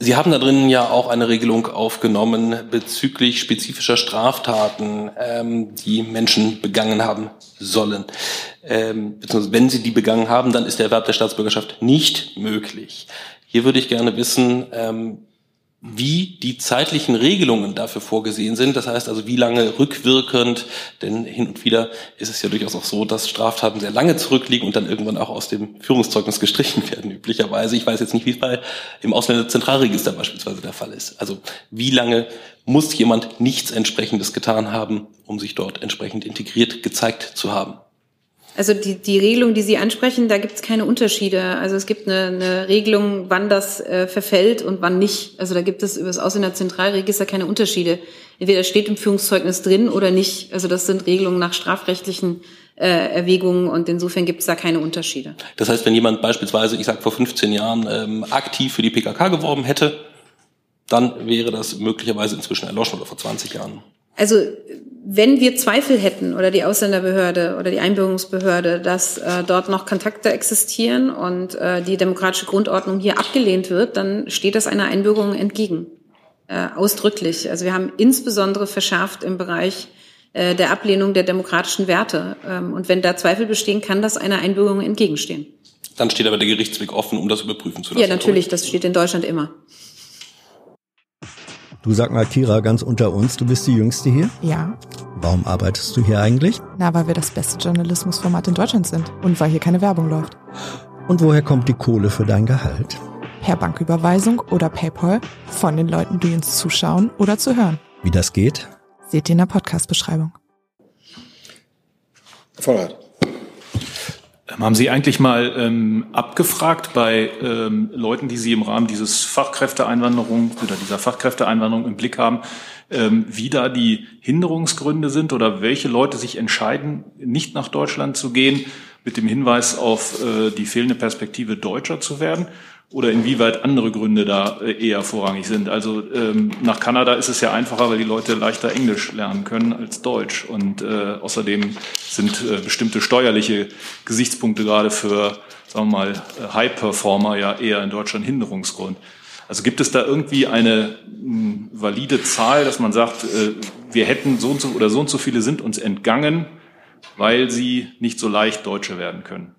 Sie haben da drinnen ja auch eine Regelung aufgenommen bezüglich spezifischer Straftaten, ähm, die Menschen begangen haben sollen. Ähm, beziehungsweise wenn sie die begangen haben, dann ist der Erwerb der Staatsbürgerschaft nicht möglich. Hier würde ich gerne wissen, ähm, wie die zeitlichen Regelungen dafür vorgesehen sind. Das heißt also, wie lange rückwirkend, denn hin und wieder ist es ja durchaus auch so, dass Straftaten sehr lange zurückliegen und dann irgendwann auch aus dem Führungszeugnis gestrichen werden, üblicherweise. Ich weiß jetzt nicht, wie es bei im Ausländerzentralregister beispielsweise der Fall ist. Also, wie lange muss jemand nichts entsprechendes getan haben, um sich dort entsprechend integriert gezeigt zu haben? Also die, die Regelung, die Sie ansprechen, da gibt es keine Unterschiede. Also es gibt eine, eine Regelung, wann das äh, verfällt und wann nicht. Also da gibt es über das Ausländerzentralregister keine Unterschiede. Entweder steht im Führungszeugnis drin oder nicht. Also das sind Regelungen nach strafrechtlichen äh, Erwägungen und insofern gibt es da keine Unterschiede. Das heißt, wenn jemand beispielsweise, ich sage vor 15 Jahren, ähm, aktiv für die PKK geworben hätte, dann wäre das möglicherweise inzwischen erloschen oder vor 20 Jahren. Also wenn wir Zweifel hätten oder die Ausländerbehörde oder die Einbürgerungsbehörde, dass äh, dort noch Kontakte existieren und äh, die demokratische Grundordnung hier abgelehnt wird, dann steht das einer Einbürgerung entgegen. Äh, ausdrücklich. Also wir haben insbesondere verschärft im Bereich äh, der Ablehnung der demokratischen Werte. Ähm, und wenn da Zweifel bestehen, kann das einer Einbürgerung entgegenstehen. Dann steht aber der Gerichtsweg offen, um das überprüfen zu lassen. Ja, natürlich, das steht in Deutschland immer. Du sag mal, Kira, ganz unter uns, du bist die Jüngste hier? Ja. Warum arbeitest du hier eigentlich? Na, weil wir das beste Journalismusformat in Deutschland sind und weil hier keine Werbung läuft. Und woher kommt die Kohle für dein Gehalt? Per Banküberweisung oder PayPal von den Leuten, die uns zuschauen oder zu hören. Wie das geht? Seht ihr in der Podcast-Beschreibung. Vorrat. Ähm, haben Sie eigentlich mal ähm, abgefragt bei ähm, Leuten, die Sie im Rahmen dieses Fachkräfteeinwanderung oder dieser Fachkräfteeinwanderung im Blick haben, ähm, wie da die Hinderungsgründe sind oder welche Leute sich entscheiden, nicht nach Deutschland zu gehen, mit dem Hinweis auf äh, die fehlende Perspektive Deutscher zu werden? Oder inwieweit andere Gründe da äh, eher vorrangig sind. Also ähm, nach Kanada ist es ja einfacher, weil die Leute leichter Englisch lernen können als Deutsch. Und äh, außerdem sind äh, bestimmte steuerliche Gesichtspunkte gerade für, sagen wir mal, High-Performer ja eher in Deutschland Hinderungsgrund. Also gibt es da irgendwie eine mh, hm, valide Zahl, dass man sagt, äh, wir hätten so und so oder so und so viele sind uns entgangen, weil sie nicht so leicht Deutsche werden können?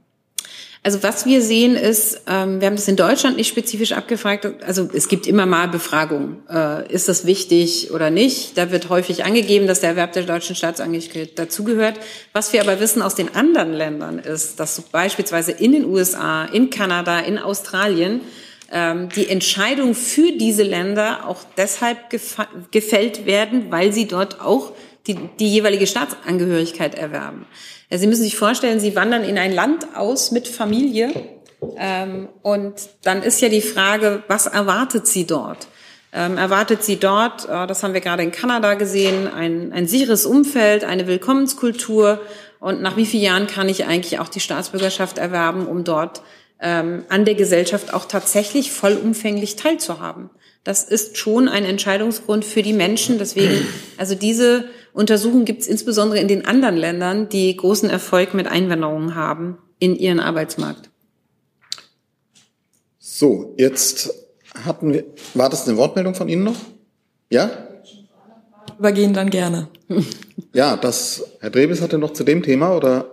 Also was wir sehen ist, ähm, wir haben das in Deutschland nicht spezifisch abgefragt, also es gibt immer mal Befragungen. Äh, ist das wichtig oder nicht? Da wird häufig angegeben, dass der Erwerb der deutschen Staatsangehörigkeit dazugehört. Was wir aber wissen aus den anderen Ländern ist, dass beispielsweise in den USA, in Kanada, in Australien ähm, die Entscheidungen für diese Länder auch deshalb gefällt werden, weil sie dort auch die, die jeweilige Staatsangehörigkeit erwerben. Sie müssen sich vorstellen, Sie wandern in ein Land aus mit Familie ähm, und dann ist ja die Frage, was erwartet Sie dort? Ähm, erwartet Sie dort, äh, das haben wir gerade in Kanada gesehen, ein, ein sicheres Umfeld, eine Willkommenskultur und nach wie vielen Jahren kann ich eigentlich auch die Staatsbürgerschaft erwerben, um dort ähm, an der Gesellschaft auch tatsächlich vollumfänglich teilzuhaben. Das ist schon ein Entscheidungsgrund für die Menschen. Deswegen, also diese Untersuchungen gibt es insbesondere in den anderen Ländern, die großen Erfolg mit Einwanderungen haben in ihren Arbeitsmarkt. So, jetzt hatten wir, war das eine Wortmeldung von Ihnen noch? Ja? Übergehen dann gerne. Ja, das, Herr Drebes hatte noch zu dem Thema oder?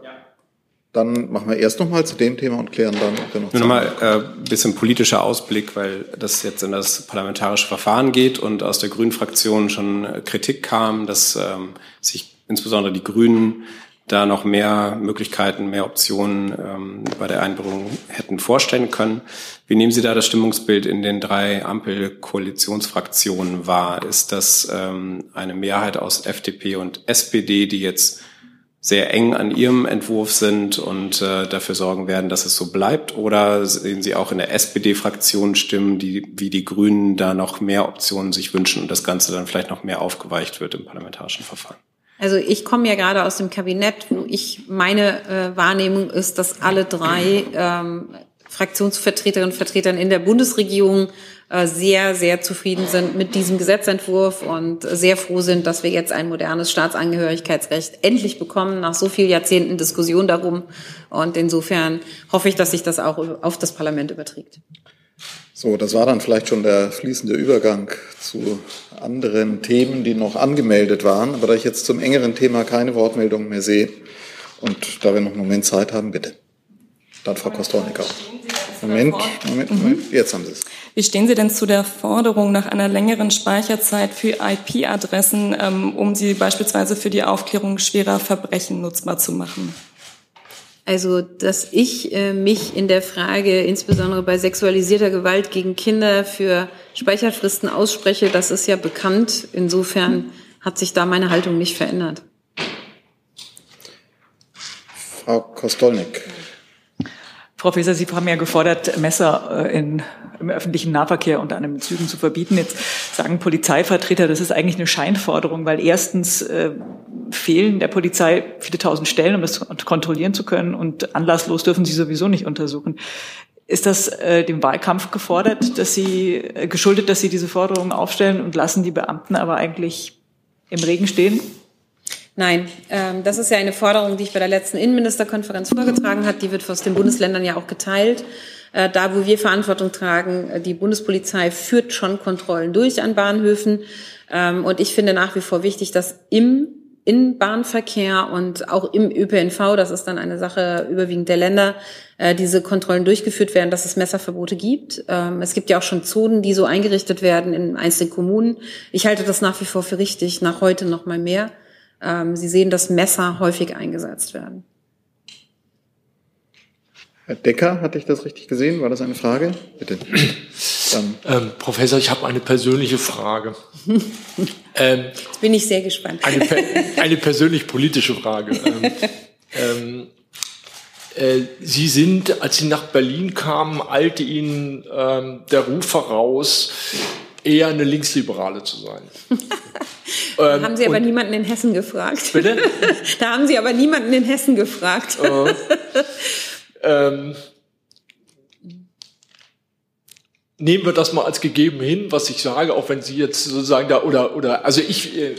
Dann machen wir erst nochmal zu dem Thema und klären dann, ob wir noch. Nur nochmal ein äh, bisschen politischer Ausblick, weil das jetzt in das parlamentarische Verfahren geht und aus der Grünen Fraktion schon Kritik kam, dass ähm, sich insbesondere die Grünen da noch mehr Möglichkeiten, mehr Optionen ähm, bei der Einbringung hätten vorstellen können. Wie nehmen Sie da das Stimmungsbild in den drei Ampel-Koalitionsfraktionen wahr? Ist das ähm, eine Mehrheit aus FDP und SPD, die jetzt sehr eng an ihrem Entwurf sind und äh, dafür sorgen werden, dass es so bleibt? Oder sehen Sie auch in der SPD-Fraktion Stimmen, die wie die Grünen da noch mehr Optionen sich wünschen und das Ganze dann vielleicht noch mehr aufgeweicht wird im parlamentarischen Verfahren? Also ich komme ja gerade aus dem Kabinett, wo ich meine äh, Wahrnehmung ist, dass alle drei ähm, Fraktionsvertreterinnen und Vertretern in der Bundesregierung sehr, sehr zufrieden sind mit diesem Gesetzentwurf und sehr froh sind, dass wir jetzt ein modernes Staatsangehörigkeitsrecht endlich bekommen, nach so vielen Jahrzehnten Diskussion darum. Und insofern hoffe ich, dass sich das auch auf das Parlament überträgt. So, das war dann vielleicht schon der fließende Übergang zu anderen Themen, die noch angemeldet waren. Aber da ich jetzt zum engeren Thema keine Wortmeldungen mehr sehe und da wir noch einen Moment Zeit haben, bitte. Dann Frau Kostolnicker. Moment, Moment, Moment, jetzt haben Sie es. Wie stehen Sie denn zu der Forderung nach einer längeren Speicherzeit für IP-Adressen, ähm, um sie beispielsweise für die Aufklärung schwerer Verbrechen nutzbar zu machen? Also, dass ich äh, mich in der Frage, insbesondere bei sexualisierter Gewalt gegen Kinder, für Speicherfristen ausspreche, das ist ja bekannt. Insofern hat sich da meine Haltung nicht verändert. Frau Kostolnik. Frau Faeser, Sie haben ja gefordert, Messer äh, in, im öffentlichen Nahverkehr unter anderem in Zügen zu verbieten. Jetzt sagen Polizeivertreter, das ist eigentlich eine Scheinforderung, weil erstens äh, fehlen der Polizei viele tausend Stellen, um das kontrollieren zu können und anlasslos dürfen sie sowieso nicht untersuchen. Ist das äh, dem Wahlkampf gefordert, dass Sie äh, geschuldet, dass Sie diese Forderungen aufstellen und lassen die Beamten aber eigentlich im Regen stehen? Nein, ähm, das ist ja eine Forderung, die ich bei der letzten Innenministerkonferenz vorgetragen hat. Die wird aus den Bundesländern ja auch geteilt. Äh, da, wo wir Verantwortung tragen, äh, die Bundespolizei führt schon Kontrollen durch an Bahnhöfen. Ähm, und ich finde nach wie vor wichtig, dass im in Bahnverkehr und auch im ÖPNV, das ist dann eine Sache überwiegend der Länder, äh, diese Kontrollen durchgeführt werden, dass es Messerverbote gibt. Ähm, es gibt ja auch schon Zonen, die so eingerichtet werden in einzelnen Kommunen. Ich halte das nach wie vor für richtig, nach heute noch mal mehr. Ähm, Sie sehen, dass Messer häufig eingesetzt werden. Herr Decker, hatte ich das richtig gesehen? War das eine Frage? Bitte. Ähm, Professor, ich habe eine persönliche Frage. <laughs> ähm, Jetzt bin ich sehr gespannt. Eine, <laughs> eine persönlich-politische Frage. Ähm, ähm, äh, Sie sind, als Sie nach Berlin kamen, eilte Ihnen ähm, der Ruf voraus, eher eine Linksliberale zu sein. <laughs> da haben Sie aber niemanden in Hessen gefragt. Bitte? <laughs> da haben Sie aber niemanden in Hessen gefragt. Äh, ähm, nehmen wir das mal als gegeben hin, was ich sage, auch wenn Sie jetzt sozusagen da oder oder also ich äh,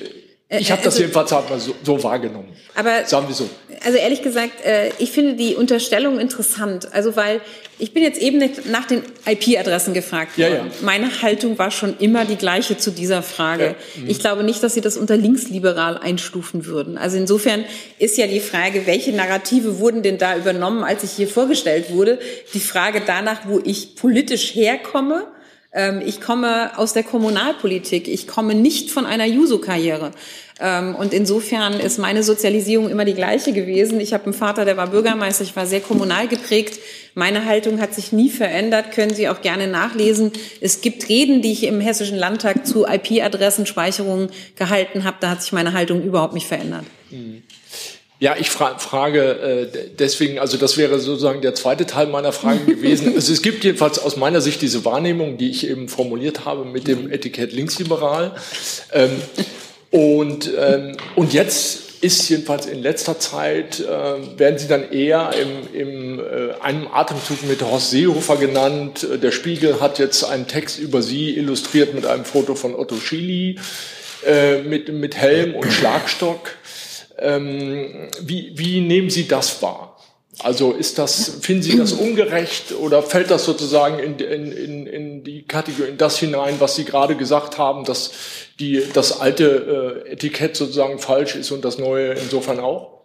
ich habe das also, jedenfalls mal so, so, wahrgenommen. Aber sagen wir so. Also ehrlich gesagt, äh, ich finde die Unterstellung interessant. Also weil ich bin jetzt eben nach den IP-Adressen gefragt worden. Ja, ja. Meine Haltung war schon immer die gleiche zu dieser Frage. Ja, mhm. ich glaube nicht, dass Sie das unter linksliberal einstufen würden. Also insofern ist ja die Frage, welche Narrative wurden denn da übernommen, als ich hier vorgestellt wurde? Die Frage danach, wo ich politisch herkomme ich komme aus der Kommunalpolitik. Ich komme nicht von einer Juso-Karriere. Ähm, und insofern ist meine Sozialisierung immer die gleiche gewesen. Ich habe einen Vater, der war Bürgermeister, ich war sehr kommunal geprägt. Meine Haltung hat sich nie verändert, können Sie auch gerne nachlesen. Es gibt Reden, die ich im Hessischen Landtag zu IP-Adressenspeicherungen gehalten habe. Da hat sich meine Haltung überhaupt nicht verändert. Mhm. Ja, ich fra frage äh, deswegen, also das wäre sozusagen der zweite Teil meiner Frage <laughs> gewesen. also es gibt jedenfalls aus meiner Sicht diese Wahrnehmung, die ich eben formuliert habe mit dem Etikett linksliberal. Ähm, und, ähm, und jetzt ist jedenfalls in letzter Zeit, äh, werden sie dann eher im, im äh, einem Atemzug mit Horst Seehofer genannt. Der Spiegel hat jetzt einen Text über sie illustriert mit einem Foto von Otto Schily äh, mit, mit Helm und <clears throat> Schlagstock. Ähm, wie, wie nehmen Sie das wahr? Also ist das, finden Sie das ungerecht oder fällt das sozusagen in, in, in, in die Kategorie, in das hinein, was Sie gerade gesagt haben, dass die, das alte äh, Etikett sozusagen falsch ist und das neue insofern auch?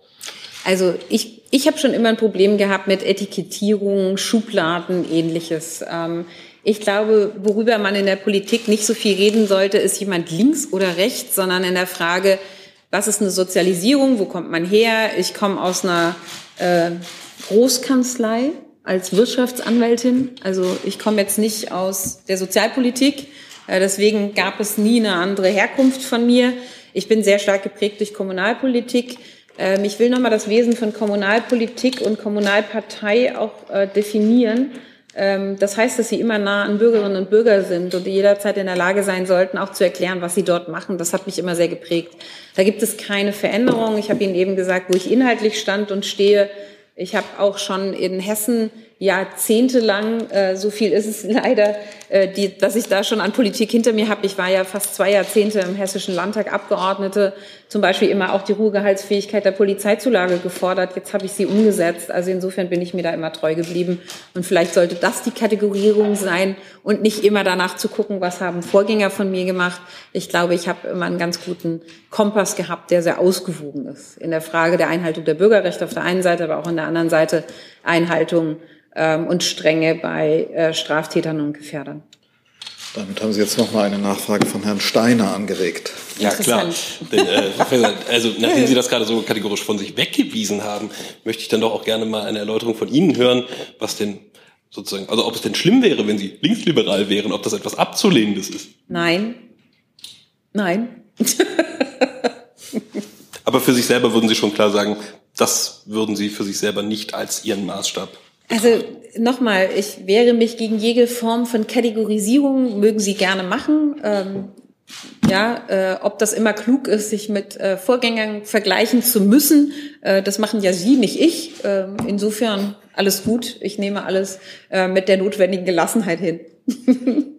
Also ich, ich habe schon immer ein Problem gehabt mit Etikettierung, Schubladen, ähnliches. Ähm, ich glaube, worüber man in der Politik nicht so viel reden sollte, ist jemand links oder rechts, sondern in der Frage, was ist eine Sozialisierung, wo kommt man her? Ich komme aus einer äh, Großkanzlei als Wirtschaftsanwältin. Also ich komme jetzt nicht aus der Sozialpolitik. Äh, deswegen gab es nie eine andere Herkunft von mir. Ich bin sehr stark geprägt durch Kommunalpolitik. Ähm, ich will nochmal das Wesen von Kommunalpolitik und Kommunalpartei auch äh, definieren. Ähm, das heißt, dass sie immer nah an Bürgerinnen und Bürger sind und jederzeit in der Lage sein sollten, auch zu erklären, was sie dort machen. Das hat mich immer sehr geprägt. Da gibt es keine Veränderung. Ich habe Ihnen eben gesagt, wo ich inhaltlich stand und stehe. Ich habe auch schon in Hessen jahrzehntelang, äh, so viel ist es <laughs> leider, äh, die, dass ich da schon an Politik hinter mir habe. Ich war ja fast zwei Jahrzehnte im Hessischen Landtag Abgeordnete, zum Beispiel immer auch die Ruhegehaltsfähigkeit der Polizeizulage gefordert. Jetzt habe ich sie umgesetzt. Also insofern bin ich mir da immer treu geblieben. Und vielleicht sollte das die Kategorierung sein und nicht immer danach zu gucken, was haben Vorgänger von mir gemacht. Ich glaube, ich habe immer einen ganz guten Kompass gehabt, der sehr ausgewogen ist in der Frage der Einhaltung der Bürgerrechte auf der einen Seite, aber auch an der anderen Seite Einhaltung ähm, und Strenge bei äh, Straftätern und Gefährdern. Damit haben Sie jetzt noch mal eine Nachfrage von Herrn Steiner angeregt. Ja, klar. Denn, äh, also, <laughs> nachdem Sie das gerade so kategorisch von sich weggewiesen haben, möchte ich dann doch auch gerne mal eine Erläuterung von Ihnen hören, was denn sozusagen, also ob es denn schlimm wäre, wenn Sie linksliberal wären, ob das etwas Abzulehnendes ist. Nein. Nein. <laughs> Aber für sich selber würden Sie schon klar sagen, das würden Sie für sich selber nicht als Ihren Maßstab also nochmal, ich wehre mich gegen jede Form von Kategorisierung, mögen Sie gerne machen. Ähm, ja, äh, ob das immer klug ist, sich mit äh, Vorgängern vergleichen zu müssen, äh, das machen ja Sie, nicht ich. Äh, insofern alles gut. Ich nehme alles äh, mit der notwendigen Gelassenheit hin. <laughs>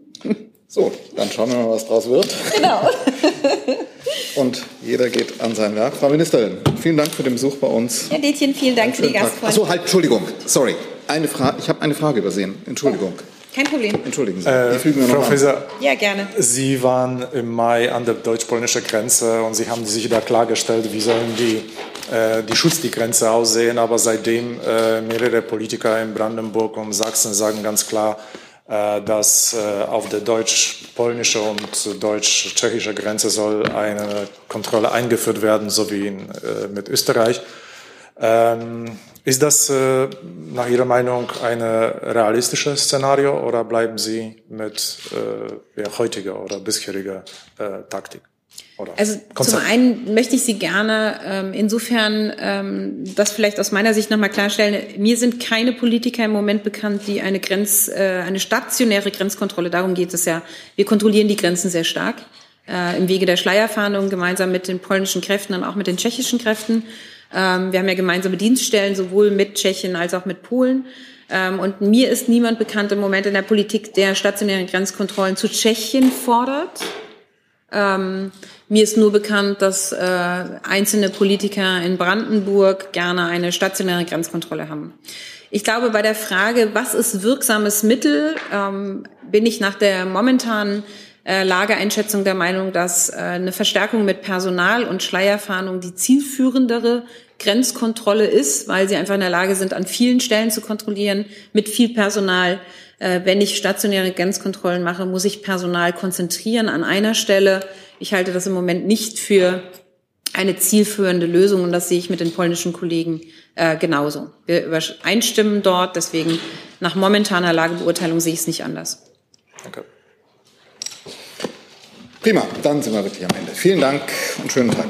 so, dann schauen wir mal, was draus wird. Genau. <laughs> Und jeder geht an sein Werk. Frau Ministerin, vielen Dank für den Besuch bei uns. Herr Detjen, vielen Dank für die Gastfreundschaft. Achso, halt, Entschuldigung, sorry eine Frage. Ich habe eine Frage übersehen. Entschuldigung. Kein Problem. Entschuldigen Sie. Äh, Frau Faeser, ja, gerne. Sie waren im Mai an der deutsch-polnischen Grenze und Sie haben sich da klargestellt, wie sollen die, äh, die Schutz die Grenze aussehen. Aber seitdem äh, mehrere Politiker in Brandenburg und Sachsen sagen ganz klar, dass äh, auf der deutsch-polnischen und deutsch-tschechischen Grenze soll eine Kontrolle eingeführt werden, so wie in, äh, mit Österreich. Ähm, ist das äh, nach Ihrer Meinung ein realistisches Szenario oder bleiben Sie mit äh, ja, heutiger oder bisheriger äh, Taktik? Also Konzept? zum einen möchte ich Sie gerne ähm, insofern ähm, das vielleicht aus meiner Sicht nochmal klarstellen. Mir sind keine Politiker im Moment bekannt, die eine Grenz, äh, eine stationäre Grenzkontrolle, darum geht es ja. Wir kontrollieren die Grenzen sehr stark äh, im Wege der Schleierfahndung gemeinsam mit den polnischen Kräften und auch mit den tschechischen Kräften. Ähm, wir haben ja gemeinsame Dienststellen, sowohl mit Tschechien als auch mit Polen. Ähm, und mir ist niemand bekannt im Moment in der Politik, der stationäre Grenzkontrollen zu Tschechien fordert. Ähm, mir ist nur bekannt, dass äh, einzelne Politiker in Brandenburg gerne eine stationäre Grenzkontrolle haben. Ich glaube, bei der Frage, was ist wirksames Mittel, ähm, bin ich nach der momentanen äh, Lageeinschätzung der Meinung, dass äh, eine Verstärkung mit Personal und Schleierfahndung die zielführendere Grenzkontrolle ist, weil sie einfach in der Lage sind, an vielen Stellen zu kontrollieren, mit viel Personal. Äh, wenn ich stationäre Grenzkontrollen mache, muss ich Personal konzentrieren an einer Stelle. Ich halte das im Moment nicht für eine zielführende Lösung und das sehe ich mit den polnischen Kollegen äh, genauso. Wir übereinstimmen dort, deswegen nach momentaner Lagebeurteilung sehe ich es nicht anders. Danke. Prima, dann sind wir wirklich am Ende. Vielen Dank und schönen Tag.